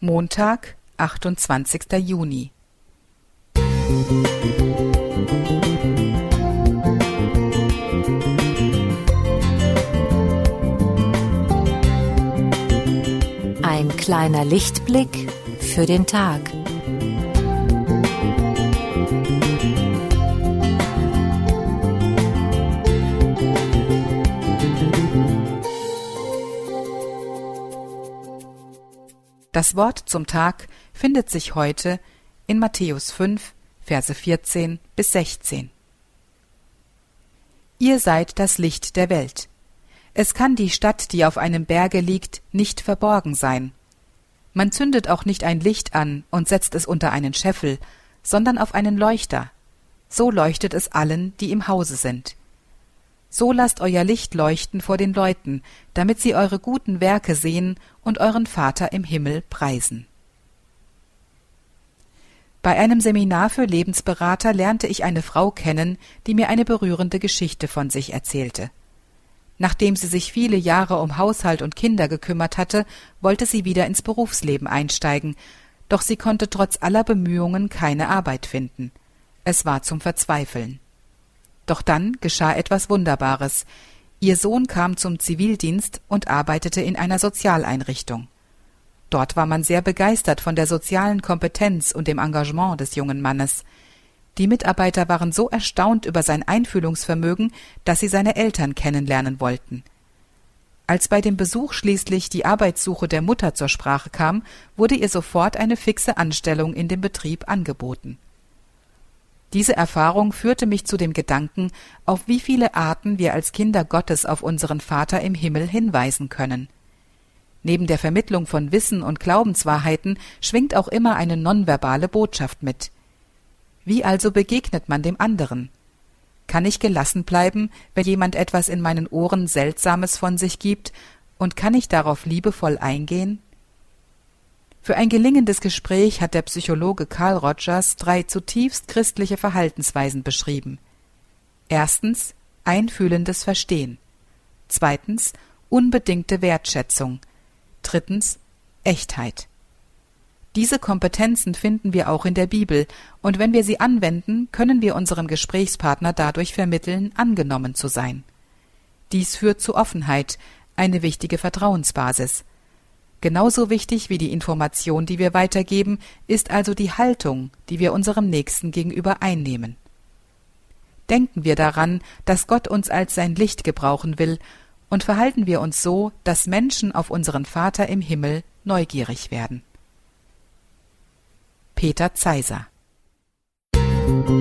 Montag, 28. Juni. Ein kleiner Lichtblick für den Tag. Das Wort zum Tag findet sich heute in Matthäus 5, Verse 14 bis 16. Ihr seid das Licht der Welt. Es kann die Stadt, die auf einem Berge liegt, nicht verborgen sein. Man zündet auch nicht ein Licht an und setzt es unter einen Scheffel, sondern auf einen Leuchter. So leuchtet es allen, die im Hause sind. So lasst euer Licht leuchten vor den Leuten, damit sie eure guten Werke sehen und euren Vater im Himmel preisen. Bei einem Seminar für Lebensberater lernte ich eine Frau kennen, die mir eine berührende Geschichte von sich erzählte. Nachdem sie sich viele Jahre um Haushalt und Kinder gekümmert hatte, wollte sie wieder ins Berufsleben einsteigen, doch sie konnte trotz aller Bemühungen keine Arbeit finden. Es war zum Verzweifeln. Doch dann geschah etwas Wunderbares. Ihr Sohn kam zum Zivildienst und arbeitete in einer Sozialeinrichtung. Dort war man sehr begeistert von der sozialen Kompetenz und dem Engagement des jungen Mannes. Die Mitarbeiter waren so erstaunt über sein Einfühlungsvermögen, dass sie seine Eltern kennenlernen wollten. Als bei dem Besuch schließlich die Arbeitssuche der Mutter zur Sprache kam, wurde ihr sofort eine fixe Anstellung in dem Betrieb angeboten. Diese Erfahrung führte mich zu dem Gedanken, auf wie viele Arten wir als Kinder Gottes auf unseren Vater im Himmel hinweisen können. Neben der Vermittlung von Wissen und Glaubenswahrheiten schwingt auch immer eine nonverbale Botschaft mit. Wie also begegnet man dem anderen? Kann ich gelassen bleiben, wenn jemand etwas in meinen Ohren Seltsames von sich gibt, und kann ich darauf liebevoll eingehen? Für ein gelingendes Gespräch hat der Psychologe Carl Rogers drei zutiefst christliche Verhaltensweisen beschrieben. Erstens einfühlendes Verstehen. Zweitens unbedingte Wertschätzung. Drittens Echtheit. Diese Kompetenzen finden wir auch in der Bibel, und wenn wir sie anwenden, können wir unserem Gesprächspartner dadurch vermitteln, angenommen zu sein. Dies führt zu Offenheit, eine wichtige Vertrauensbasis. Genauso wichtig wie die Information, die wir weitergeben, ist also die Haltung, die wir unserem Nächsten gegenüber einnehmen. Denken wir daran, dass Gott uns als sein Licht gebrauchen will, und verhalten wir uns so, dass Menschen auf unseren Vater im Himmel neugierig werden. Peter Zeiser Musik